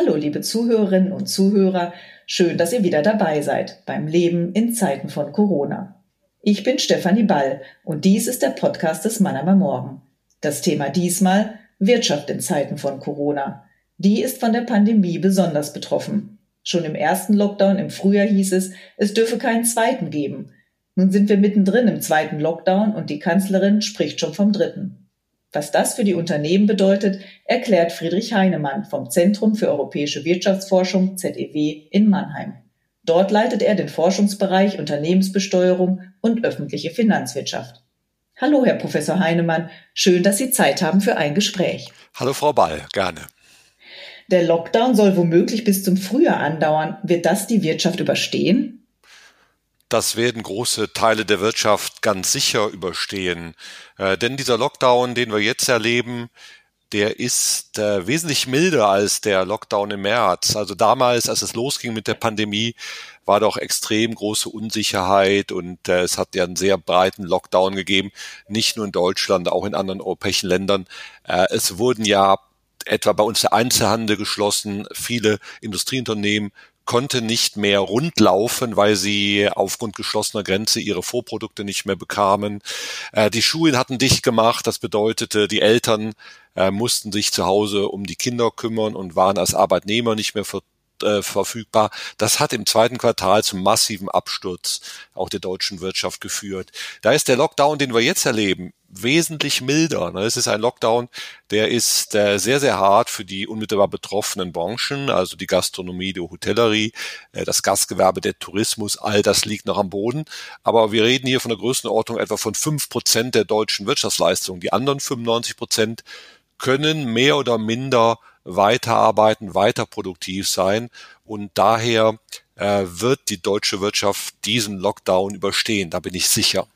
Hallo, liebe Zuhörerinnen und Zuhörer. Schön, dass ihr wieder dabei seid beim Leben in Zeiten von Corona. Ich bin Stefanie Ball und dies ist der Podcast des Mannheimer Morgen. Das Thema diesmal Wirtschaft in Zeiten von Corona. Die ist von der Pandemie besonders betroffen. Schon im ersten Lockdown im Frühjahr hieß es, es dürfe keinen zweiten geben. Nun sind wir mittendrin im zweiten Lockdown und die Kanzlerin spricht schon vom dritten. Was das für die Unternehmen bedeutet, erklärt Friedrich Heinemann vom Zentrum für europäische Wirtschaftsforschung ZEW in Mannheim. Dort leitet er den Forschungsbereich Unternehmensbesteuerung und öffentliche Finanzwirtschaft. Hallo, Herr Professor Heinemann, schön, dass Sie Zeit haben für ein Gespräch. Hallo, Frau Ball, gerne. Der Lockdown soll womöglich bis zum Frühjahr andauern. Wird das die Wirtschaft überstehen? Das werden große Teile der Wirtschaft ganz sicher überstehen. Äh, denn dieser Lockdown, den wir jetzt erleben, der ist äh, wesentlich milder als der Lockdown im März. Also damals, als es losging mit der Pandemie, war doch extrem große Unsicherheit und äh, es hat ja einen sehr breiten Lockdown gegeben, nicht nur in Deutschland, auch in anderen europäischen Ländern. Äh, es wurden ja etwa bei uns der Einzelhandel geschlossen, viele Industrieunternehmen konnte nicht mehr rundlaufen, weil sie aufgrund geschlossener Grenze ihre Vorprodukte nicht mehr bekamen. Äh, die Schulen hatten dicht gemacht, das bedeutete, die Eltern äh, mussten sich zu Hause um die Kinder kümmern und waren als Arbeitnehmer nicht mehr ver äh, verfügbar. Das hat im zweiten Quartal zum massiven Absturz auch der deutschen Wirtschaft geführt. Da ist der Lockdown, den wir jetzt erleben, wesentlich milder. Ne? Es ist ein Lockdown, der ist äh, sehr, sehr hart für die unmittelbar betroffenen Branchen, also die Gastronomie, die Hotellerie, äh, das Gastgewerbe, der Tourismus, all das liegt noch am Boden. Aber wir reden hier von der Größenordnung etwa von fünf Prozent der deutschen Wirtschaftsleistung. Die anderen 95 Prozent können mehr oder minder weiterarbeiten, weiter produktiv sein. Und daher äh, wird die deutsche Wirtschaft diesen Lockdown überstehen. Da bin ich sicher.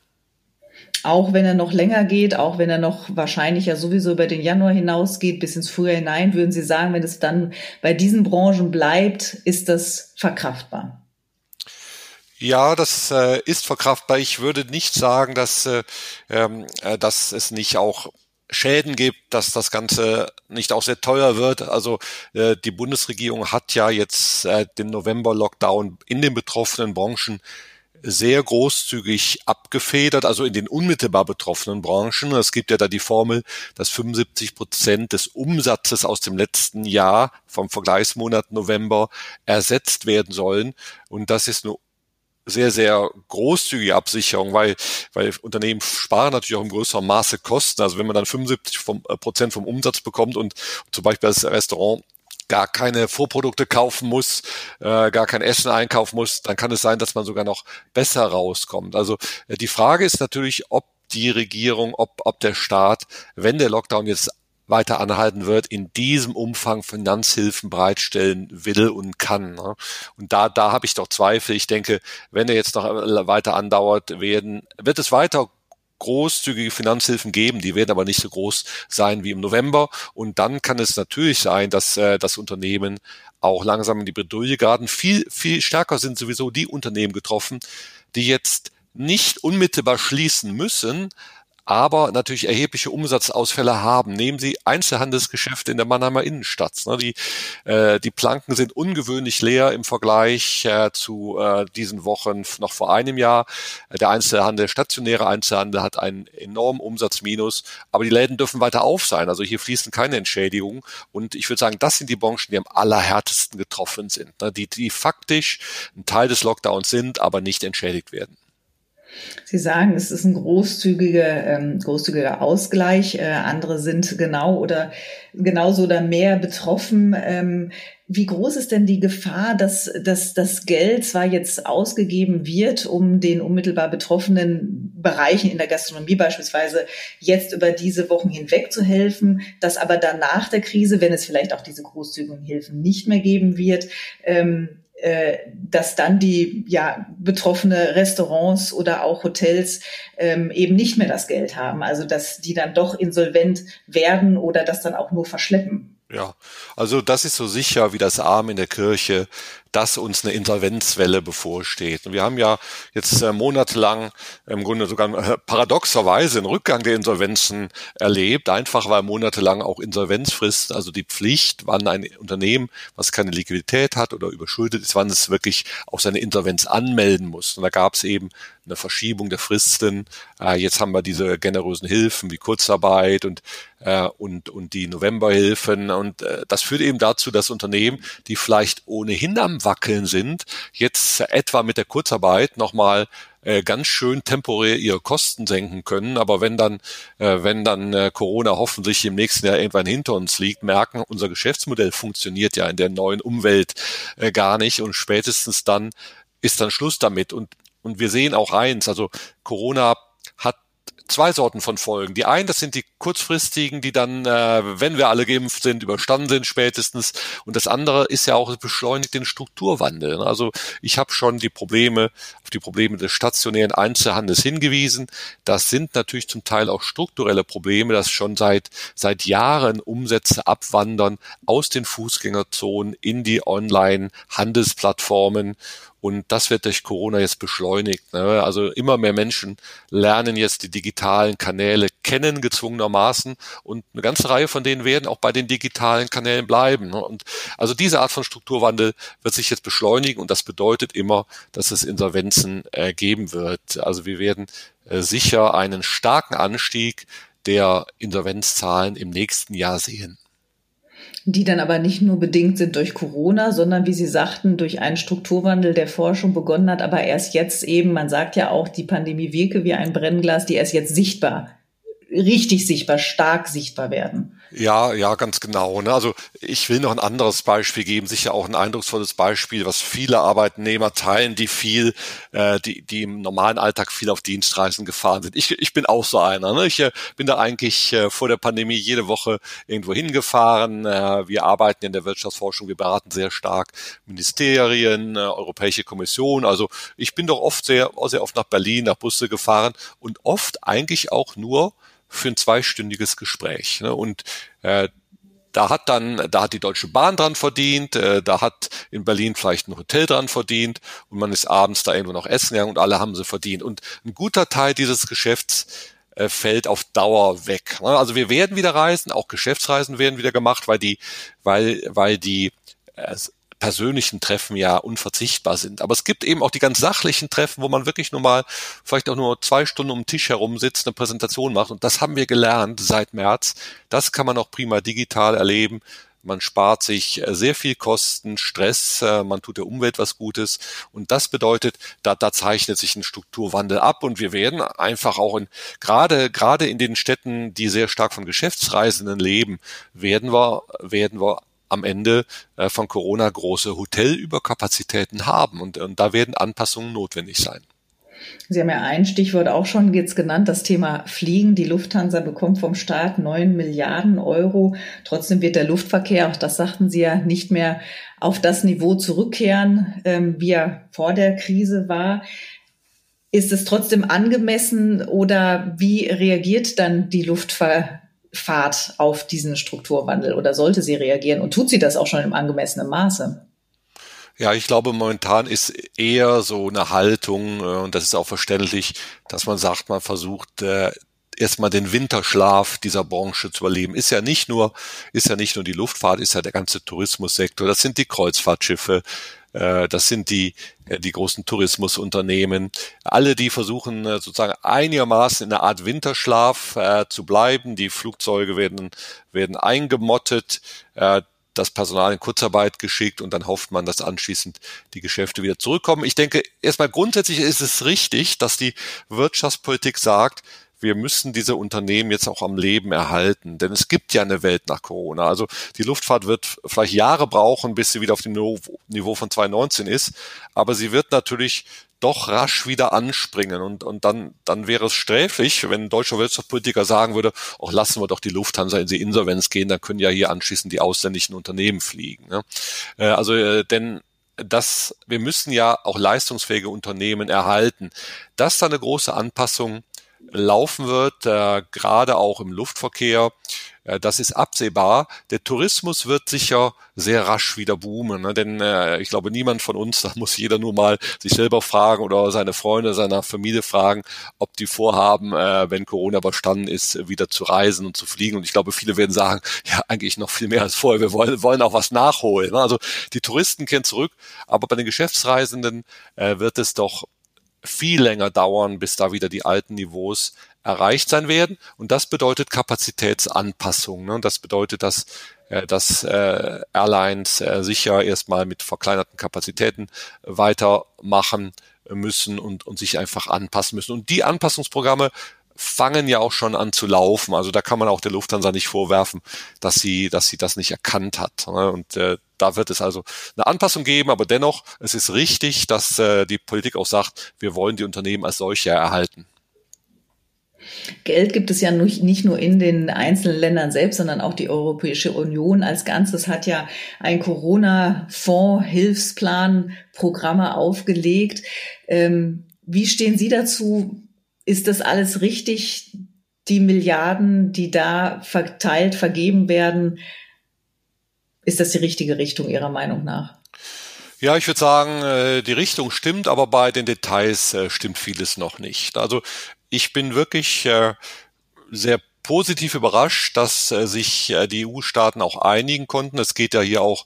Auch wenn er noch länger geht, auch wenn er noch wahrscheinlich ja sowieso über den Januar hinausgeht, bis ins Frühjahr hinein, würden Sie sagen, wenn es dann bei diesen Branchen bleibt, ist das verkraftbar? Ja, das äh, ist verkraftbar. Ich würde nicht sagen, dass, äh, ähm, äh, dass es nicht auch Schäden gibt, dass das Ganze nicht auch sehr teuer wird. Also äh, die Bundesregierung hat ja jetzt äh, den November-Lockdown in den betroffenen Branchen sehr großzügig abgefedert, also in den unmittelbar betroffenen Branchen. Es gibt ja da die Formel, dass 75 Prozent des Umsatzes aus dem letzten Jahr vom Vergleichsmonat November ersetzt werden sollen. Und das ist eine sehr, sehr großzügige Absicherung, weil, weil Unternehmen sparen natürlich auch im größeren Maße Kosten. Also wenn man dann 75 vom, äh, Prozent vom Umsatz bekommt und zum Beispiel als Restaurant gar keine Vorprodukte kaufen muss, äh, gar kein Essen einkaufen muss, dann kann es sein, dass man sogar noch besser rauskommt. Also äh, die Frage ist natürlich, ob die Regierung, ob, ob der Staat, wenn der Lockdown jetzt weiter anhalten wird, in diesem Umfang Finanzhilfen bereitstellen will und kann. Ne? Und da, da habe ich doch Zweifel. Ich denke, wenn er jetzt noch weiter andauert, werden, wird es weiter großzügige Finanzhilfen geben, die werden aber nicht so groß sein wie im November. Und dann kann es natürlich sein, dass äh, das Unternehmen auch langsam in die Bredouille geraten. Viel, viel stärker sind sowieso die Unternehmen getroffen, die jetzt nicht unmittelbar schließen müssen, aber natürlich erhebliche Umsatzausfälle haben. Nehmen Sie Einzelhandelsgeschäfte in der Mannheimer Innenstadt. Ne? Die, äh, die Planken sind ungewöhnlich leer im Vergleich äh, zu äh, diesen Wochen noch vor einem Jahr. Der Einzelhandel, stationäre Einzelhandel hat einen enormen Umsatzminus, aber die Läden dürfen weiter auf sein. Also hier fließen keine Entschädigungen. Und ich würde sagen, das sind die Branchen, die am allerhärtesten getroffen sind, ne? die, die faktisch ein Teil des Lockdowns sind, aber nicht entschädigt werden. Sie sagen, es ist ein großzügiger, ähm, großzügiger Ausgleich. Äh, andere sind genau oder genauso oder mehr betroffen. Ähm, wie groß ist denn die Gefahr, dass, dass das Geld zwar jetzt ausgegeben wird, um den unmittelbar betroffenen Bereichen in der Gastronomie beispielsweise jetzt über diese Wochen hinweg zu helfen, dass aber dann nach der Krise, wenn es vielleicht auch diese großzügigen Hilfen nicht mehr geben wird, ähm, äh, dass dann die ja betroffene Restaurants oder auch Hotels ähm, eben nicht mehr das Geld haben, also dass die dann doch insolvent werden oder das dann auch nur verschleppen. Ja, also das ist so sicher wie das Arm in der Kirche, dass uns eine Insolvenzwelle bevorsteht. Und wir haben ja jetzt äh, monatelang im Grunde sogar äh, paradoxerweise einen Rückgang der Insolvenzen erlebt, einfach weil monatelang auch Insolvenzfrist, also die Pflicht, wann ein Unternehmen, was keine Liquidität hat oder überschuldet ist, wann es wirklich auch seine Insolvenz anmelden muss. Und da gab es eben eine Verschiebung der Fristen. Äh, jetzt haben wir diese generösen Hilfen wie Kurzarbeit und äh, und und die Novemberhilfen und äh, das führt eben dazu, dass Unternehmen, die vielleicht ohnehin am wackeln sind, jetzt etwa mit der Kurzarbeit nochmal äh, ganz schön temporär ihre Kosten senken können. Aber wenn dann, äh, wenn dann äh, Corona hoffentlich im nächsten Jahr irgendwann hinter uns liegt, merken, unser Geschäftsmodell funktioniert ja in der neuen Umwelt gar nicht und spätestens dann ist dann Schluss damit. Und, und wir sehen auch eins, also Corona zwei Sorten von Folgen. Die einen, das sind die kurzfristigen, die dann, äh, wenn wir alle geimpft sind, überstanden sind spätestens. Und das andere ist ja auch, es beschleunigt den Strukturwandel. Also ich habe schon die Probleme, auf die Probleme des stationären Einzelhandels hingewiesen. Das sind natürlich zum Teil auch strukturelle Probleme, dass schon seit, seit Jahren Umsätze abwandern aus den Fußgängerzonen in die Online-Handelsplattformen und das wird durch Corona jetzt beschleunigt. Ne? Also immer mehr Menschen lernen jetzt die digitalen Kanäle kennen, gezwungenermaßen. Und eine ganze Reihe von denen werden auch bei den digitalen Kanälen bleiben. Ne? Und also diese Art von Strukturwandel wird sich jetzt beschleunigen. Und das bedeutet immer, dass es Insolvenzen äh, geben wird. Also wir werden äh, sicher einen starken Anstieg der Insolvenzzahlen im nächsten Jahr sehen die dann aber nicht nur bedingt sind durch Corona, sondern wie Sie sagten, durch einen Strukturwandel, der Forschung begonnen hat, aber erst jetzt eben, man sagt ja auch, die Pandemie wirke wie ein Brennglas, die erst jetzt sichtbar richtig sichtbar, stark sichtbar werden. Ja, ja, ganz genau. Ne? Also ich will noch ein anderes Beispiel geben, sicher auch ein eindrucksvolles Beispiel, was viele Arbeitnehmer teilen, die viel, äh, die, die im normalen Alltag viel auf Dienstreisen gefahren sind. Ich, ich bin auch so einer. Ne? Ich äh, bin da eigentlich äh, vor der Pandemie jede Woche irgendwo hingefahren. Äh, wir arbeiten in der Wirtschaftsforschung, wir beraten sehr stark Ministerien, äh, Europäische Kommission. Also ich bin doch oft sehr, sehr oft nach Berlin, nach Busse gefahren und oft eigentlich auch nur für ein zweistündiges Gespräch. Ne? Und äh, da hat dann, da hat die Deutsche Bahn dran verdient, äh, da hat in Berlin vielleicht ein Hotel dran verdient und man ist abends da irgendwo noch essen gegangen und alle haben sie verdient. Und ein guter Teil dieses Geschäfts äh, fällt auf Dauer weg. Ne? Also wir werden wieder reisen, auch Geschäftsreisen werden wieder gemacht, weil die, weil, weil die äh, persönlichen Treffen ja unverzichtbar sind. Aber es gibt eben auch die ganz sachlichen Treffen, wo man wirklich nur mal vielleicht auch nur zwei Stunden um den Tisch herum sitzt, eine Präsentation macht. Und das haben wir gelernt seit März. Das kann man auch prima digital erleben. Man spart sich äh, sehr viel Kosten, Stress, äh, man tut der Umwelt was Gutes. Und das bedeutet, da, da zeichnet sich ein Strukturwandel ab. Und wir werden einfach auch in, gerade, gerade in den Städten, die sehr stark von Geschäftsreisenden leben, werden wir, werden wir am Ende äh, von Corona große Hotelüberkapazitäten haben. Und, und da werden Anpassungen notwendig sein. Sie haben ja ein Stichwort auch schon jetzt genannt, das Thema Fliegen. Die Lufthansa bekommt vom Staat neun Milliarden Euro. Trotzdem wird der Luftverkehr, auch das sagten Sie ja, nicht mehr auf das Niveau zurückkehren, ähm, wie er vor der Krise war. Ist es trotzdem angemessen oder wie reagiert dann die Luftver Fahrt auf diesen Strukturwandel oder sollte sie reagieren? Und tut sie das auch schon im angemessenen Maße? Ja, ich glaube, momentan ist eher so eine Haltung, äh, und das ist auch verständlich, dass man sagt, man versucht, äh, erstmal den Winterschlaf dieser Branche zu erleben. Ist ja nicht nur, ist ja nicht nur die Luftfahrt, ist ja der ganze Tourismussektor, das sind die Kreuzfahrtschiffe, das sind die, äh, die großen Tourismusunternehmen. Alle, die versuchen äh, sozusagen einigermaßen in einer Art Winterschlaf zu bleiben. Die Flugzeuge werden, werden eingemottet das Personal in Kurzarbeit geschickt und dann hofft man, dass anschließend die Geschäfte wieder zurückkommen. Ich denke, erstmal grundsätzlich ist es richtig, dass die Wirtschaftspolitik sagt, wir müssen diese Unternehmen jetzt auch am Leben erhalten. Denn es gibt ja eine Welt nach Corona. Also die Luftfahrt wird vielleicht Jahre brauchen, bis sie wieder auf dem Niveau von 2019 ist. Aber sie wird natürlich doch rasch wieder anspringen. Und, und dann, dann wäre es sträflich, wenn ein deutscher Wirtschaftspolitiker sagen würde, auch lassen wir doch die Lufthansa in die Insolvenz gehen, dann können ja hier anschließend die ausländischen Unternehmen fliegen. Ne? Äh, also, äh, denn das, wir müssen ja auch leistungsfähige Unternehmen erhalten. Dass da eine große Anpassung laufen wird, äh, gerade auch im Luftverkehr, äh, das ist absehbar. Der Tourismus wird sicher sehr rasch wieder boomen, ne? denn äh, ich glaube, niemand von uns, da muss jeder nur mal sich selber fragen oder seine Freunde, seiner Familie fragen, ob die vorhaben, äh, wenn Corona überstanden ist, wieder zu reisen und zu fliegen. Und ich glaube, viele werden sagen, ja, eigentlich noch viel mehr als vorher. Wir wollen, wollen auch was nachholen. Ne? Also die Touristen kehren zurück, aber bei den Geschäftsreisenden äh, wird es doch viel länger dauern, bis da wieder die alten Niveaus erreicht sein werden. Und das bedeutet Kapazitätsanpassung. Ne? Das bedeutet, dass, äh, dass äh, Airlines äh, sicher erstmal mit verkleinerten Kapazitäten weitermachen müssen und, und sich einfach anpassen müssen. Und die Anpassungsprogramme fangen ja auch schon an zu laufen. Also da kann man auch der Lufthansa nicht vorwerfen, dass sie, dass sie das nicht erkannt hat. Ne? Und äh, da wird es also eine Anpassung geben, aber dennoch, es ist richtig, dass äh, die Politik auch sagt, wir wollen die Unternehmen als solche erhalten. Geld gibt es ja nicht nur in den einzelnen Ländern selbst, sondern auch die Europäische Union als Ganzes hat ja ein Corona-Fonds, Hilfsplan, Programme aufgelegt. Ähm, wie stehen Sie dazu? Ist das alles richtig? Die Milliarden, die da verteilt, vergeben werden, ist das die richtige Richtung Ihrer Meinung nach? Ja, ich würde sagen, äh, die Richtung stimmt, aber bei den Details äh, stimmt vieles noch nicht. Also ich bin wirklich äh, sehr positiv überrascht, dass sich die EU-Staaten auch einigen konnten. Es geht ja hier auch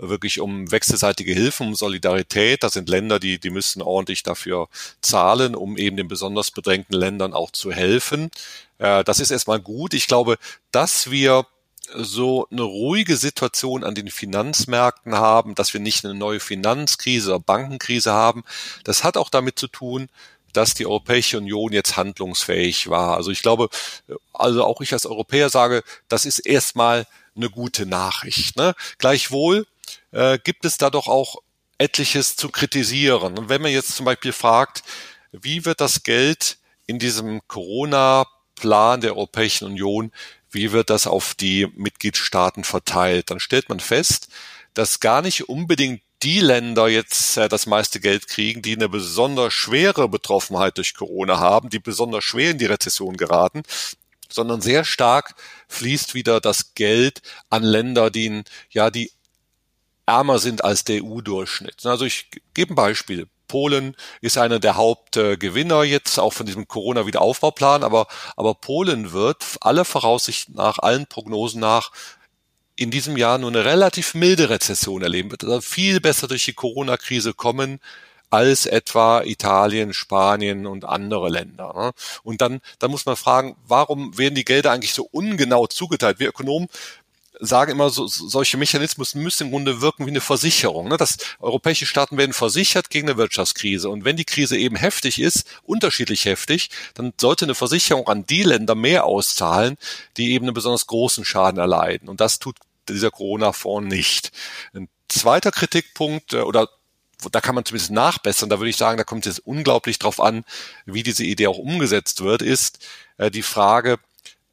wirklich um wechselseitige Hilfen, um Solidarität. Das sind Länder, die, die müssen ordentlich dafür zahlen, um eben den besonders bedrängten Ländern auch zu helfen. Das ist erstmal gut. Ich glaube, dass wir so eine ruhige Situation an den Finanzmärkten haben, dass wir nicht eine neue Finanzkrise oder Bankenkrise haben. Das hat auch damit zu tun, dass die Europäische Union jetzt handlungsfähig war. Also ich glaube, also auch ich als Europäer sage, das ist erstmal eine gute Nachricht. Ne? Gleichwohl äh, gibt es da doch auch etliches zu kritisieren. Und wenn man jetzt zum Beispiel fragt, wie wird das Geld in diesem Corona-Plan der Europäischen Union wie wird das auf die Mitgliedstaaten verteilt, dann stellt man fest, dass gar nicht unbedingt die Länder jetzt äh, das meiste Geld kriegen, die eine besonders schwere Betroffenheit durch Corona haben, die besonders schwer in die Rezession geraten, sondern sehr stark fließt wieder das Geld an Länder, die, ja, die ärmer sind als der EU-Durchschnitt. Also ich gebe ein Beispiel. Polen ist einer der Hauptgewinner jetzt auch von diesem Corona-Wiederaufbauplan, aber, aber Polen wird alle Voraussicht nach, allen Prognosen nach, in diesem Jahr nur eine relativ milde Rezession erleben wird, also viel besser durch die Corona-Krise kommen als etwa Italien, Spanien und andere Länder. Ne? Und dann, dann muss man fragen, warum werden die Gelder eigentlich so ungenau zugeteilt? Wir Ökonomen sagen immer, so, solche Mechanismen müssen im Grunde wirken wie eine Versicherung. Ne? Das europäische Staaten werden versichert gegen eine Wirtschaftskrise. Und wenn die Krise eben heftig ist, unterschiedlich heftig, dann sollte eine Versicherung an die Länder mehr auszahlen, die eben einen besonders großen Schaden erleiden. Und das tut dieser Corona-Fonds nicht. Ein zweiter Kritikpunkt äh, oder da kann man zumindest nachbessern, da würde ich sagen, da kommt es jetzt unglaublich drauf an, wie diese Idee auch umgesetzt wird, ist äh, die Frage,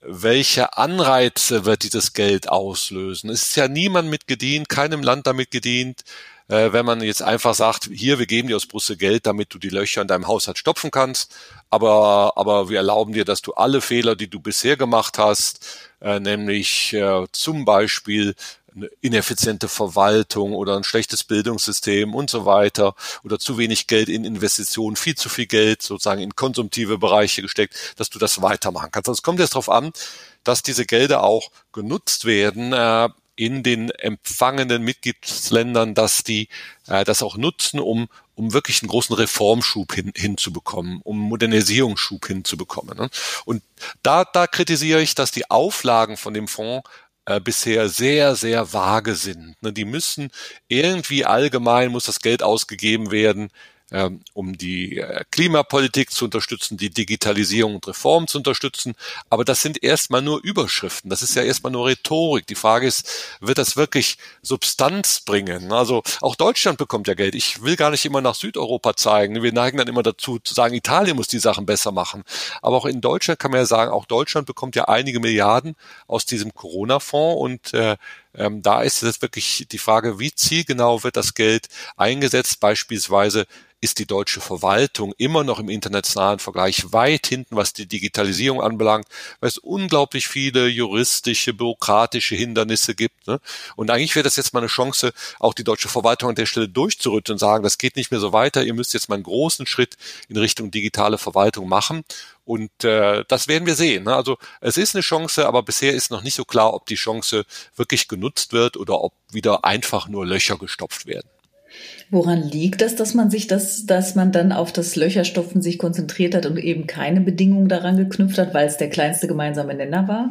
welche Anreize wird dieses Geld auslösen? Es ist ja niemand mit gedient, keinem Land damit gedient, äh, wenn man jetzt einfach sagt, hier, wir geben dir aus Brüssel Geld, damit du die Löcher in deinem Haushalt stopfen kannst, aber, aber wir erlauben dir, dass du alle Fehler, die du bisher gemacht hast, äh, nämlich äh, zum Beispiel eine ineffiziente Verwaltung oder ein schlechtes Bildungssystem und so weiter oder zu wenig Geld in Investitionen, viel zu viel Geld sozusagen in konsumtive Bereiche gesteckt, dass du das weitermachen kannst. Also es kommt jetzt darauf an, dass diese Gelder auch genutzt werden äh, in den empfangenen Mitgliedsländern, dass die äh, das auch nutzen, um um wirklich einen großen Reformschub hin, hinzubekommen, um Modernisierungsschub hinzubekommen. Ne? Und da, da kritisiere ich, dass die Auflagen von dem Fonds äh, bisher sehr, sehr vage sind. Ne? Die müssen irgendwie allgemein, muss das Geld ausgegeben werden, ähm, um die äh, Klimapolitik zu unterstützen, die Digitalisierung und Reform zu unterstützen. Aber das sind erstmal nur Überschriften. Das ist ja erstmal nur Rhetorik. Die Frage ist, wird das wirklich Substanz bringen? Also auch Deutschland bekommt ja Geld. Ich will gar nicht immer nach Südeuropa zeigen. Wir neigen dann immer dazu zu sagen, Italien muss die Sachen besser machen. Aber auch in Deutschland kann man ja sagen, auch Deutschland bekommt ja einige Milliarden aus diesem Corona-Fonds und äh, ähm, da ist es wirklich die Frage, wie zielgenau wird das Geld eingesetzt, beispielsweise ist die deutsche Verwaltung immer noch im internationalen Vergleich weit hinten, was die Digitalisierung anbelangt, weil es unglaublich viele juristische, bürokratische Hindernisse gibt. Ne? Und eigentlich wäre das jetzt mal eine Chance, auch die deutsche Verwaltung an der Stelle durchzurütteln und sagen, das geht nicht mehr so weiter, ihr müsst jetzt mal einen großen Schritt in Richtung digitale Verwaltung machen. Und äh, das werden wir sehen. Ne? Also es ist eine Chance, aber bisher ist noch nicht so klar, ob die Chance wirklich genutzt wird oder ob wieder einfach nur Löcher gestopft werden. Woran liegt das, dass man sich das, dass man dann auf das Löcherstopfen sich konzentriert hat und eben keine Bedingungen daran geknüpft hat, weil es der kleinste gemeinsame Nenner war?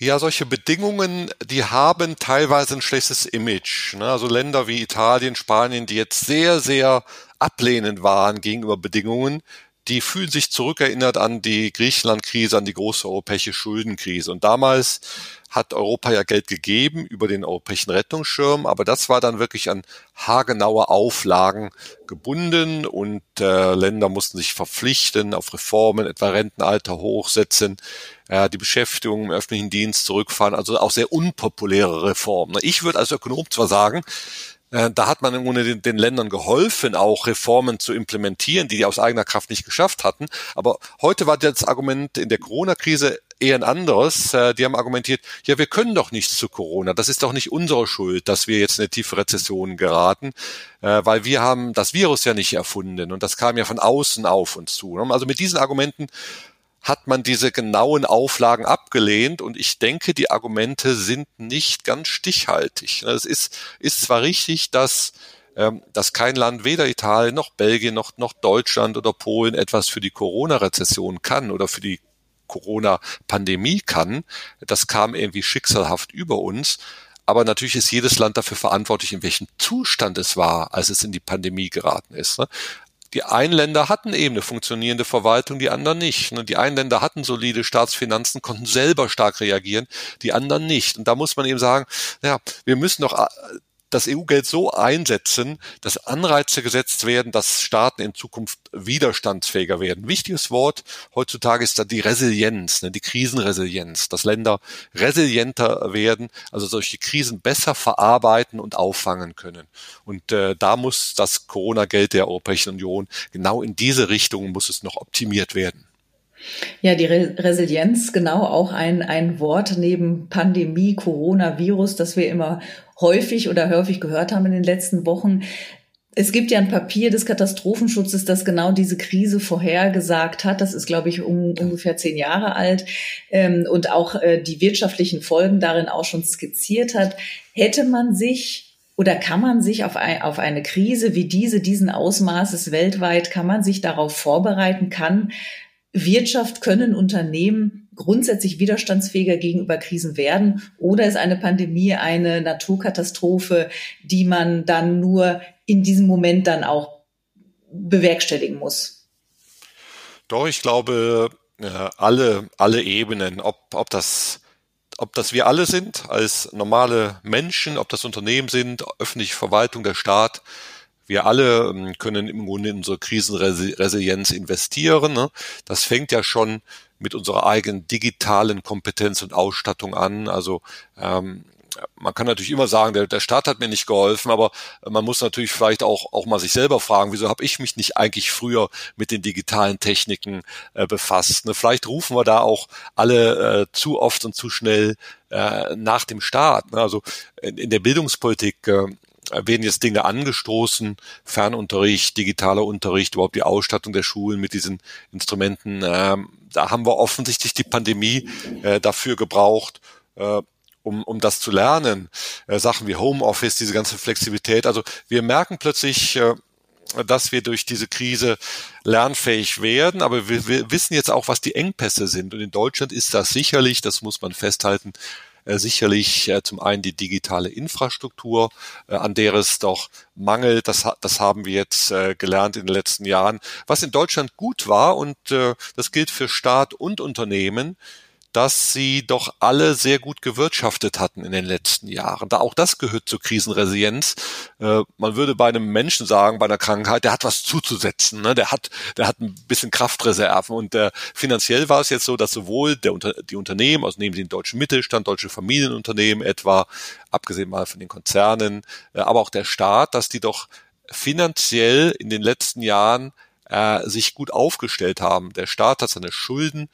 Ja, solche Bedingungen, die haben teilweise ein schlechtes Image. Ne? Also Länder wie Italien, Spanien, die jetzt sehr, sehr ablehnend waren gegenüber Bedingungen, die fühlen sich zurückerinnert an die Griechenland-Krise, an die große europäische Schuldenkrise. Und damals hat Europa ja Geld gegeben über den europäischen Rettungsschirm, aber das war dann wirklich an haargenaue Auflagen gebunden und äh, Länder mussten sich verpflichten auf Reformen, etwa Rentenalter hochsetzen, äh, die Beschäftigung im öffentlichen Dienst zurückfahren, also auch sehr unpopuläre Reformen. Ich würde als Ökonom zwar sagen, da hat man Grunde den, den, Ländern geholfen, auch Reformen zu implementieren, die die aus eigener Kraft nicht geschafft hatten. Aber heute war das Argument in der Corona-Krise eher ein anderes. Äh, die haben argumentiert, ja, wir können doch nichts zu Corona. Das ist doch nicht unsere Schuld, dass wir jetzt in eine tiefe Rezession geraten, äh, weil wir haben das Virus ja nicht erfunden und das kam ja von außen auf uns zu. Also mit diesen Argumenten hat man diese genauen Auflagen abgelehnt und ich denke, die Argumente sind nicht ganz stichhaltig. Es ist, ist zwar richtig, dass ähm, dass kein Land, weder Italien noch Belgien noch, noch Deutschland oder Polen etwas für die Corona-Rezession kann oder für die Corona-Pandemie kann. Das kam irgendwie schicksalhaft über uns. Aber natürlich ist jedes Land dafür verantwortlich, in welchem Zustand es war, als es in die Pandemie geraten ist. Ne? die einen Länder hatten eben eine funktionierende Verwaltung, die anderen nicht. Die einen Länder hatten solide Staatsfinanzen, konnten selber stark reagieren, die anderen nicht. Und da muss man eben sagen, ja, wir müssen doch äh, das EU-Geld so einsetzen, dass Anreize gesetzt werden, dass Staaten in Zukunft widerstandsfähiger werden. Wichtiges Wort heutzutage ist da die Resilienz, ne, die Krisenresilienz, dass Länder resilienter werden, also solche Krisen besser verarbeiten und auffangen können. Und äh, da muss das Corona-Geld der Europäischen Union genau in diese Richtung muss es noch optimiert werden. Ja, die Re Resilienz, genau auch ein, ein Wort neben Pandemie, Coronavirus, das wir immer häufig oder häufig gehört haben in den letzten Wochen. Es gibt ja ein Papier des Katastrophenschutzes, das genau diese Krise vorhergesagt hat. Das ist, glaube ich, um, ungefähr zehn Jahre alt ähm, und auch äh, die wirtschaftlichen Folgen darin auch schon skizziert hat. Hätte man sich oder kann man sich auf, ein, auf eine Krise wie diese, diesen Ausmaßes weltweit, kann man sich darauf vorbereiten? Kann Wirtschaft, können Unternehmen grundsätzlich widerstandsfähiger gegenüber Krisen werden? Oder ist eine Pandemie eine Naturkatastrophe, die man dann nur in diesem Moment dann auch bewerkstelligen muss? Doch, ich glaube, alle, alle Ebenen, ob, ob das ob das wir alle sind als normale Menschen, ob das Unternehmen sind, öffentliche Verwaltung, der Staat, wir alle ähm, können im Grunde in unsere Krisenresilienz investieren. Ne? Das fängt ja schon mit unserer eigenen digitalen Kompetenz und Ausstattung an. Also ähm, man kann natürlich immer sagen, der, der Staat hat mir nicht geholfen, aber man muss natürlich vielleicht auch, auch mal sich selber fragen, wieso habe ich mich nicht eigentlich früher mit den digitalen Techniken äh, befasst? Ne? Vielleicht rufen wir da auch alle äh, zu oft und zu schnell äh, nach dem Staat. Ne? Also in, in der Bildungspolitik äh, werden jetzt Dinge angestoßen, Fernunterricht, digitaler Unterricht, überhaupt die Ausstattung der Schulen mit diesen Instrumenten. Ähm, da haben wir offensichtlich die Pandemie äh, dafür gebraucht, äh, um, um das zu lernen. Äh, Sachen wie Homeoffice, diese ganze Flexibilität. Also wir merken plötzlich, äh, dass wir durch diese Krise lernfähig werden, aber wir, wir wissen jetzt auch, was die Engpässe sind. Und in Deutschland ist das sicherlich, das muss man festhalten, sicherlich äh, zum einen die digitale Infrastruktur, äh, an der es doch mangelt. Das, das haben wir jetzt gelernt in den letzten Jahren. Was in Deutschland gut war, und das gilt für Staat und Unternehmen, dass sie doch alle sehr gut gewirtschaftet hatten in den letzten Jahren. Da auch das gehört zur Krisenresilienz. Äh, man würde bei einem Menschen sagen, bei einer Krankheit, der hat was zuzusetzen, ne? der hat, der hat ein bisschen Kraftreserven und äh, finanziell war es jetzt so, dass sowohl der, die Unternehmen, also nehmen Sie den deutschen Mittelstand, deutsche Familienunternehmen etwa, abgesehen mal von den Konzernen, äh, aber auch der Staat, dass die doch finanziell in den letzten Jahren äh, sich gut aufgestellt haben. Der Staat hat seine Schulden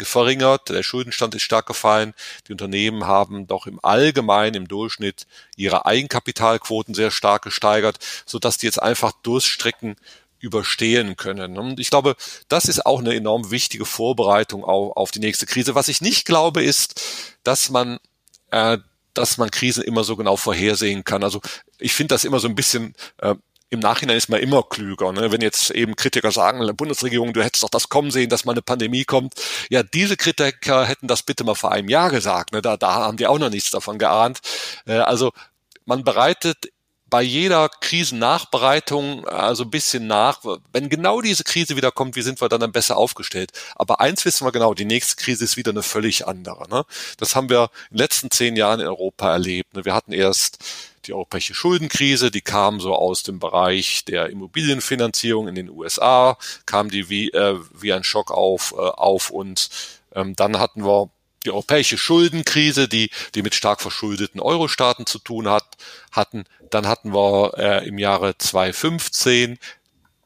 verringert, der Schuldenstand ist stark gefallen. Die Unternehmen haben doch im Allgemeinen, im Durchschnitt ihre Eigenkapitalquoten sehr stark gesteigert, so die jetzt einfach Durststrecken überstehen können. Und ich glaube, das ist auch eine enorm wichtige Vorbereitung auf, auf die nächste Krise. Was ich nicht glaube, ist, dass man äh, dass man Krisen immer so genau vorhersehen kann. Also ich finde das immer so ein bisschen äh, im Nachhinein ist man immer klüger. Ne? Wenn jetzt eben Kritiker sagen, Bundesregierung, du hättest doch das kommen sehen, dass mal eine Pandemie kommt. Ja, diese Kritiker hätten das bitte mal vor einem Jahr gesagt. Ne? Da, da haben die auch noch nichts davon geahnt. Äh, also man bereitet bei jeder Krisennachbereitung also ein bisschen nach. Wenn genau diese Krise wieder kommt, wie sind wir dann, dann besser aufgestellt? Aber eins wissen wir genau, die nächste Krise ist wieder eine völlig andere. Ne? Das haben wir in den letzten zehn Jahren in Europa erlebt. Ne? Wir hatten erst die europäische Schuldenkrise, die kam so aus dem Bereich der Immobilienfinanzierung in den USA, kam die wie, äh, wie ein Schock auf, äh, auf uns. Ähm, dann hatten wir die europäische Schuldenkrise, die, die mit stark verschuldeten Euro-Staaten zu tun hat, hatten. Dann hatten wir äh, im Jahre 2015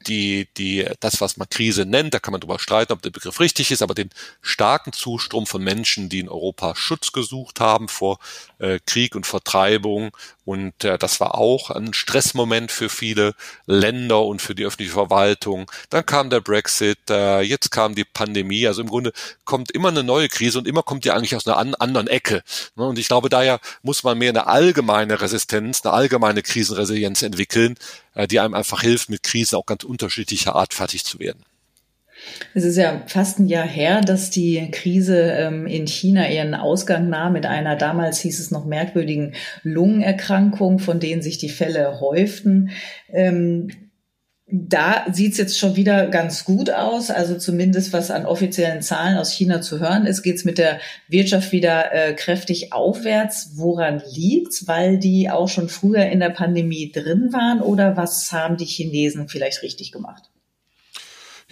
die, die, das, was man Krise nennt, da kann man drüber streiten, ob der Begriff richtig ist, aber den starken Zustrom von Menschen, die in Europa Schutz gesucht haben vor äh, Krieg und Vertreibung. Und äh, das war auch ein Stressmoment für viele Länder und für die öffentliche Verwaltung. Dann kam der Brexit, äh, jetzt kam die Pandemie. Also im Grunde kommt immer eine neue Krise und immer kommt die eigentlich aus einer an, anderen Ecke. Ne? Und ich glaube, daher muss man mehr eine allgemeine Resistenz, eine allgemeine Krisenresilienz entwickeln, die einem einfach hilft, mit Krisen auch ganz unterschiedlicher Art fertig zu werden. Es ist ja fast ein Jahr her, dass die Krise ähm, in China ihren Ausgang nahm mit einer damals hieß es noch merkwürdigen Lungenerkrankung, von denen sich die Fälle häuften. Ähm, da sieht's jetzt schon wieder ganz gut aus. Also zumindest was an offiziellen Zahlen aus China zu hören ist, geht's mit der Wirtschaft wieder äh, kräftig aufwärts. Woran liegt's? Weil die auch schon früher in der Pandemie drin waren oder was haben die Chinesen vielleicht richtig gemacht?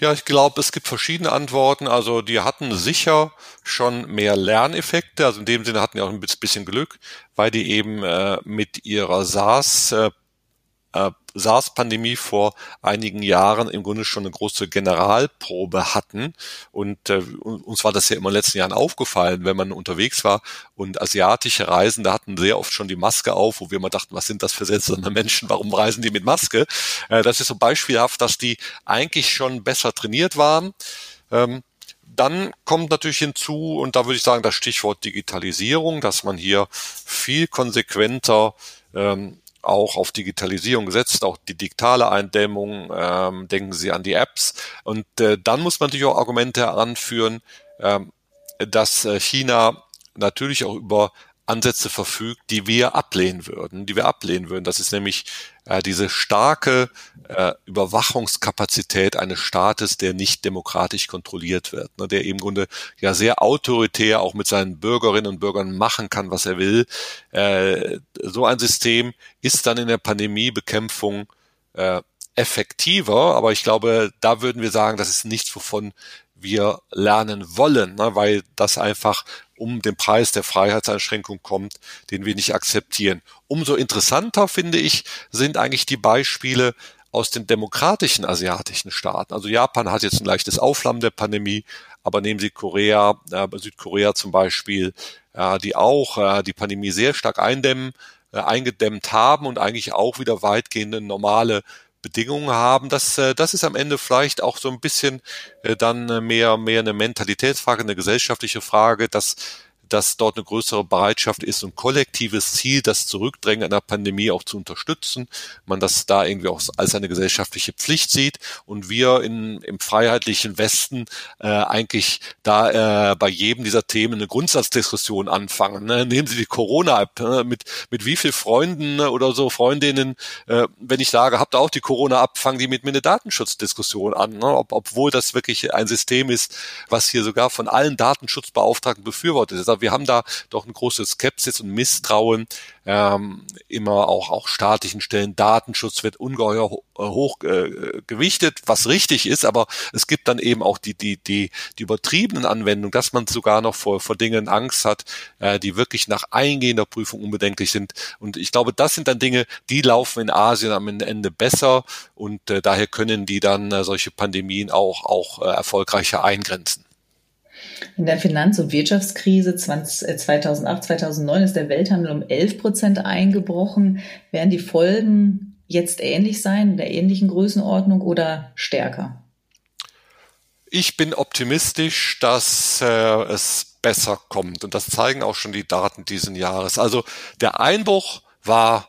Ja, ich glaube, es gibt verschiedene Antworten. Also die hatten sicher schon mehr Lerneffekte. Also in dem Sinne hatten die auch ein bisschen Glück, weil die eben äh, mit ihrer SARS äh, äh, SARS-Pandemie vor einigen Jahren im Grunde schon eine große Generalprobe hatten. Und äh, uns war das ja immer in den letzten Jahren aufgefallen, wenn man unterwegs war und asiatische Reisende hatten sehr oft schon die Maske auf, wo wir immer dachten, was sind das für seltsame Menschen, warum reisen die mit Maske? Äh, das ist so beispielhaft, dass die eigentlich schon besser trainiert waren. Ähm, dann kommt natürlich hinzu, und da würde ich sagen, das Stichwort Digitalisierung, dass man hier viel konsequenter ähm, auch auf Digitalisierung gesetzt, auch die digitale Eindämmung, ähm, denken Sie an die Apps. Und äh, dann muss man natürlich auch Argumente anführen, ähm, dass äh, China natürlich auch über Ansätze verfügt, die wir ablehnen würden, die wir ablehnen würden. Das ist nämlich äh, diese starke äh, Überwachungskapazität eines Staates, der nicht demokratisch kontrolliert wird, ne, der im Grunde ja sehr autoritär auch mit seinen Bürgerinnen und Bürgern machen kann, was er will. Äh, so ein System ist dann in der Pandemiebekämpfung äh, effektiver, aber ich glaube, da würden wir sagen, das ist nichts, wovon wir lernen wollen, ne, weil das einfach um den Preis der Freiheitseinschränkung kommt, den wir nicht akzeptieren. Umso interessanter, finde ich, sind eigentlich die Beispiele aus den demokratischen asiatischen Staaten. Also Japan hat jetzt ein leichtes Aufflammen der Pandemie, aber nehmen Sie Korea, äh, Südkorea zum Beispiel, äh, die auch äh, die Pandemie sehr stark eindämmen, äh, eingedämmt haben und eigentlich auch wieder weitgehend normale Bedingungen haben. Das, äh, das ist am Ende vielleicht auch so ein bisschen äh, dann äh, mehr, mehr eine Mentalitätsfrage, eine gesellschaftliche Frage, dass dass dort eine größere Bereitschaft ist, ein kollektives Ziel, das Zurückdrängen einer Pandemie auch zu unterstützen. Man das da irgendwie auch als eine gesellschaftliche Pflicht sieht und wir in, im freiheitlichen Westen äh, eigentlich da äh, bei jedem dieser Themen eine Grundsatzdiskussion anfangen. Ne? Nehmen Sie die Corona-App, ne? mit, mit wie viel Freunden oder so Freundinnen, äh, wenn ich sage, habt ihr auch die Corona-App, fangen die mit mir eine Datenschutzdiskussion an, ne? Ob, obwohl das wirklich ein System ist, was hier sogar von allen Datenschutzbeauftragten befürwortet ist. Wir haben da doch eine große Skepsis und Misstrauen ähm, immer auch auch staatlichen Stellen. Datenschutz wird ungeheuer äh, hoch äh, gewichtet, was richtig ist, aber es gibt dann eben auch die die die die übertriebenen Anwendungen, dass man sogar noch vor vor Dingen Angst hat, äh, die wirklich nach eingehender Prüfung unbedenklich sind. Und ich glaube, das sind dann Dinge, die laufen in Asien am Ende besser und äh, daher können die dann äh, solche Pandemien auch auch äh, erfolgreicher eingrenzen. In der Finanz- und Wirtschaftskrise 20, 2008, 2009 ist der Welthandel um 11 Prozent eingebrochen. Werden die Folgen jetzt ähnlich sein, in der ähnlichen Größenordnung oder stärker? Ich bin optimistisch, dass äh, es besser kommt. Und das zeigen auch schon die Daten diesen Jahres. Also der Einbruch war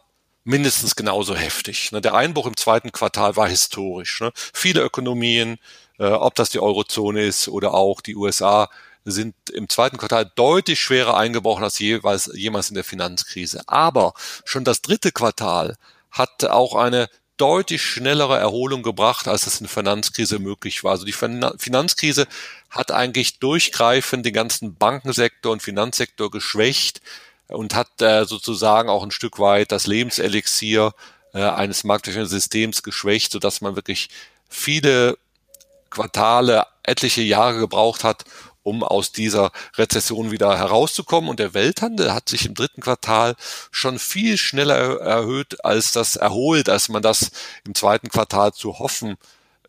mindestens genauso heftig. Ne? Der Einbruch im zweiten Quartal war historisch. Ne? Viele Ökonomien, äh, ob das die Eurozone ist oder auch die USA, sind im zweiten Quartal deutlich schwerer eingebrochen als jeweils, jemals in der Finanzkrise. Aber schon das dritte Quartal hat auch eine deutlich schnellere Erholung gebracht, als es in der Finanzkrise möglich war. Also die Finanzkrise hat eigentlich durchgreifend den ganzen Bankensektor und Finanzsektor geschwächt und hat äh, sozusagen auch ein Stück weit das Lebenselixier äh, eines marktwirtschaftlichen Systems geschwächt, sodass man wirklich viele Quartale, etliche Jahre gebraucht hat, um aus dieser Rezession wieder herauszukommen. Und der Welthandel hat sich im dritten Quartal schon viel schneller erhöht, als das erholt, als man das im zweiten Quartal zu hoffen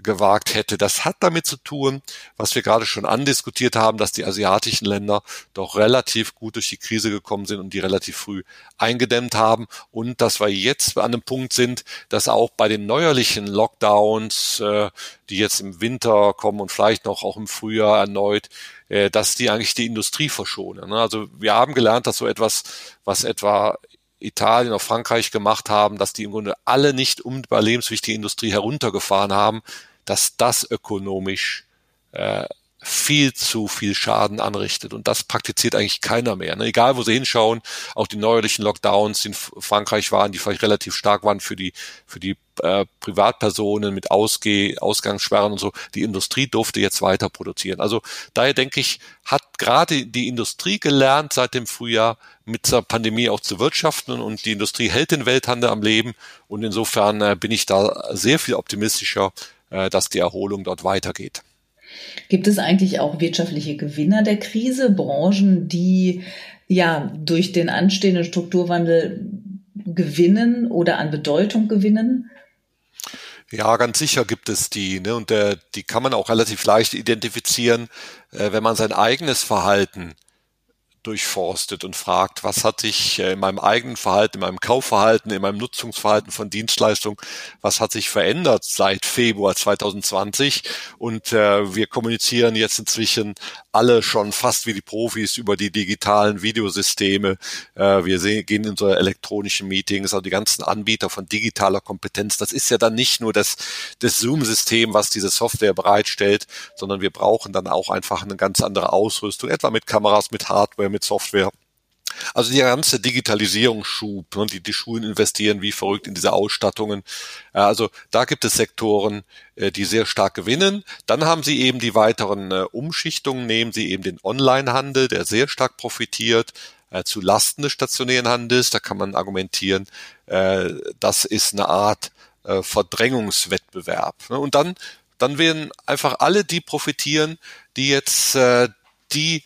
gewagt hätte. Das hat damit zu tun, was wir gerade schon andiskutiert haben, dass die asiatischen Länder doch relativ gut durch die Krise gekommen sind und die relativ früh eingedämmt haben und dass wir jetzt an einem Punkt sind, dass auch bei den neuerlichen Lockdowns, äh, die jetzt im Winter kommen und vielleicht noch auch im Frühjahr erneut, äh, dass die eigentlich die Industrie verschonen. Ne? Also wir haben gelernt, dass so etwas, was etwa Italien oder Frankreich gemacht haben, dass die im Grunde alle nicht überlebenswichtige Industrie heruntergefahren haben, dass das ökonomisch äh, viel zu viel Schaden anrichtet. Und das praktiziert eigentlich keiner mehr. Ne? Egal, wo sie hinschauen, auch die neuerlichen Lockdowns in Frankreich waren, die vielleicht relativ stark waren für die, für die äh, Privatpersonen mit Ausgeh, Ausgangssperren und so. Die Industrie durfte jetzt weiter produzieren. Also daher denke ich, hat gerade die Industrie gelernt, seit dem Frühjahr mit der Pandemie auch zu wirtschaften und die Industrie hält den Welthandel am Leben. Und insofern äh, bin ich da sehr viel optimistischer, dass die Erholung dort weitergeht. Gibt es eigentlich auch wirtschaftliche Gewinner der Krise, Branchen, die ja durch den anstehenden Strukturwandel gewinnen oder an Bedeutung gewinnen? Ja, ganz sicher gibt es die, ne? Und der, die kann man auch relativ leicht identifizieren, äh, wenn man sein eigenes Verhalten durchforstet und fragt, was hat sich äh, in meinem eigenen Verhalten, in meinem Kaufverhalten, in meinem Nutzungsverhalten von Dienstleistungen, was hat sich verändert seit Februar 2020? Und äh, wir kommunizieren jetzt inzwischen alle schon fast wie die Profis über die digitalen Videosysteme. Äh, wir sehen, gehen in so elektronischen Meetings, also die ganzen Anbieter von digitaler Kompetenz. Das ist ja dann nicht nur das, das Zoom-System, was diese Software bereitstellt, sondern wir brauchen dann auch einfach eine ganz andere Ausrüstung, etwa mit Kameras, mit Hardware, mit Software. Also die ganze Digitalisierungsschub, ne, die, die Schulen investieren wie verrückt in diese Ausstattungen. Äh, also da gibt es Sektoren, äh, die sehr stark gewinnen. Dann haben sie eben die weiteren äh, Umschichtungen, nehmen sie eben den Onlinehandel, der sehr stark profitiert, zu Lasten des stationären Handels. Da kann man argumentieren, das ist eine Art Verdrängungswettbewerb. Ne. Und dann, dann werden einfach alle die profitieren, die jetzt die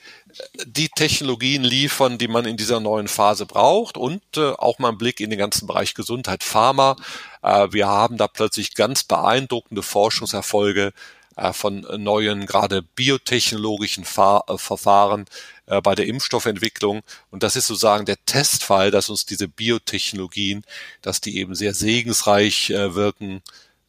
die Technologien liefern, die man in dieser neuen Phase braucht und äh, auch mal einen Blick in den ganzen Bereich Gesundheit, Pharma. Äh, wir haben da plötzlich ganz beeindruckende Forschungserfolge äh, von neuen, gerade biotechnologischen Fahr äh, Verfahren äh, bei der Impfstoffentwicklung. Und das ist sozusagen der Testfall, dass uns diese Biotechnologien, dass die eben sehr segensreich äh, wirken,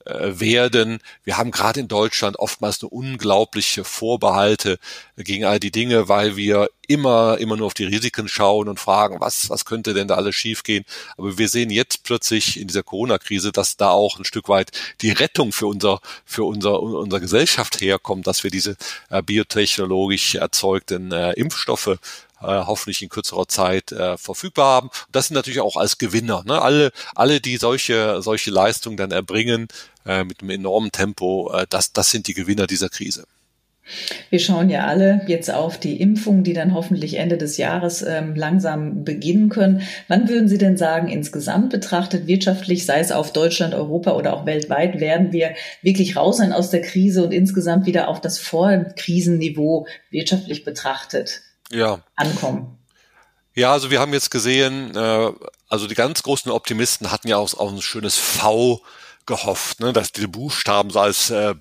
werden. Wir haben gerade in Deutschland oftmals eine unglaubliche Vorbehalte gegen all die Dinge, weil wir immer, immer nur auf die Risiken schauen und fragen, was, was könnte denn da alles schiefgehen? Aber wir sehen jetzt plötzlich in dieser Corona-Krise, dass da auch ein Stück weit die Rettung für unser, für unser, unsere Gesellschaft herkommt, dass wir diese äh, biotechnologisch erzeugten äh, Impfstoffe äh, hoffentlich in kürzerer Zeit äh, verfügbar haben. das sind natürlich auch als Gewinner. Ne? Alle, alle, die solche, solche Leistungen dann erbringen äh, mit einem enormen Tempo, äh, das, das sind die Gewinner dieser Krise. Wir schauen ja alle jetzt auf die Impfungen, die dann hoffentlich Ende des Jahres ähm, langsam beginnen können. Wann würden Sie denn sagen, insgesamt betrachtet, wirtschaftlich, sei es auf Deutschland, Europa oder auch weltweit, werden wir wirklich raus sein aus der Krise und insgesamt wieder auf das Vorkrisenniveau wirtschaftlich betrachtet ja. ankommen? Ja, also wir haben jetzt gesehen, äh, also die ganz großen Optimisten hatten ja auch, auch ein schönes V gehofft, ne, dass diese Buchstaben so als äh,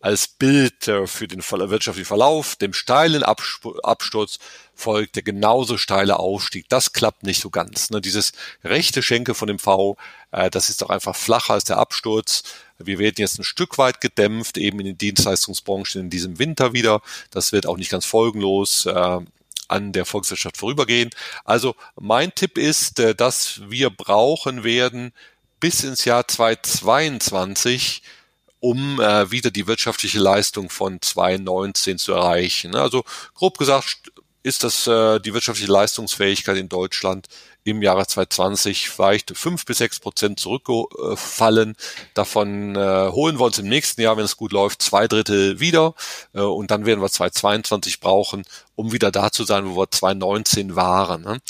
als Bild äh, für den wirtschaftlichen Verlauf, dem steilen Absturz folgt der genauso steile Aufstieg. Das klappt nicht so ganz. Ne? Dieses rechte Schenkel von dem V, äh, das ist doch einfach flacher als der Absturz. Wir werden jetzt ein Stück weit gedämpft, eben in den Dienstleistungsbranchen in diesem Winter wieder. Das wird auch nicht ganz folgenlos äh, an der Volkswirtschaft vorübergehen. Also mein Tipp ist, äh, dass wir brauchen werden bis ins Jahr 2022 um äh, wieder die wirtschaftliche Leistung von 2019 zu erreichen. Also grob gesagt ist das äh, die wirtschaftliche Leistungsfähigkeit in Deutschland im Jahre 2020 vielleicht fünf bis sechs Prozent zurückgefallen. Davon äh, holen wir uns im nächsten Jahr, wenn es gut läuft, zwei Drittel wieder. Äh, und dann werden wir 2022 brauchen, um wieder da zu sein, wo wir 2019 waren. Ne?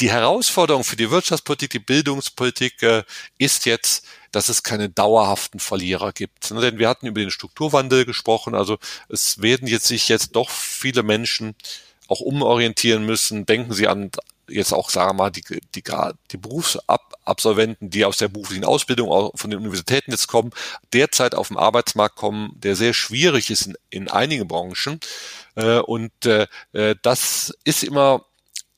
Die Herausforderung für die Wirtschaftspolitik, die Bildungspolitik äh, ist jetzt, dass es keine dauerhaften Verlierer gibt. Ne, denn wir hatten über den Strukturwandel gesprochen. Also es werden jetzt sich jetzt doch viele Menschen auch umorientieren müssen. Denken Sie an jetzt auch, sagen wir mal, die, die, die Berufsabsolventen, die aus der beruflichen Ausbildung von den Universitäten jetzt kommen, derzeit auf dem Arbeitsmarkt kommen, der sehr schwierig ist in, in einigen Branchen. Äh, und äh, äh das ist immer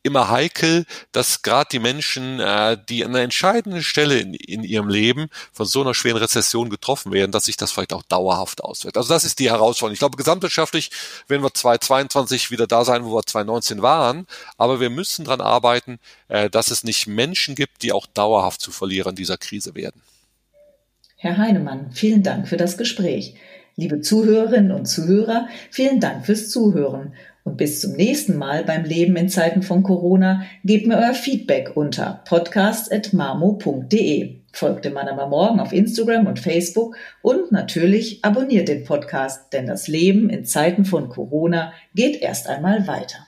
immer heikel, dass gerade die Menschen, äh, die an einer entscheidenden Stelle in, in ihrem Leben von so einer schweren Rezession getroffen werden, dass sich das vielleicht auch dauerhaft auswirkt. Also das ist die Herausforderung. Ich glaube, gesamtwirtschaftlich werden wir 2022 wieder da sein, wo wir 2019 waren, aber wir müssen daran arbeiten, äh, dass es nicht Menschen gibt, die auch dauerhaft zu Verlierern dieser Krise werden. Herr Heinemann, vielen Dank für das Gespräch. Liebe Zuhörerinnen und Zuhörer, vielen Dank fürs Zuhören. Und bis zum nächsten Mal beim Leben in Zeiten von Corona gebt mir euer Feedback unter podcast.marmo.de. Folgt dem Mann aber morgen auf Instagram und Facebook und natürlich abonniert den Podcast, denn das Leben in Zeiten von Corona geht erst einmal weiter.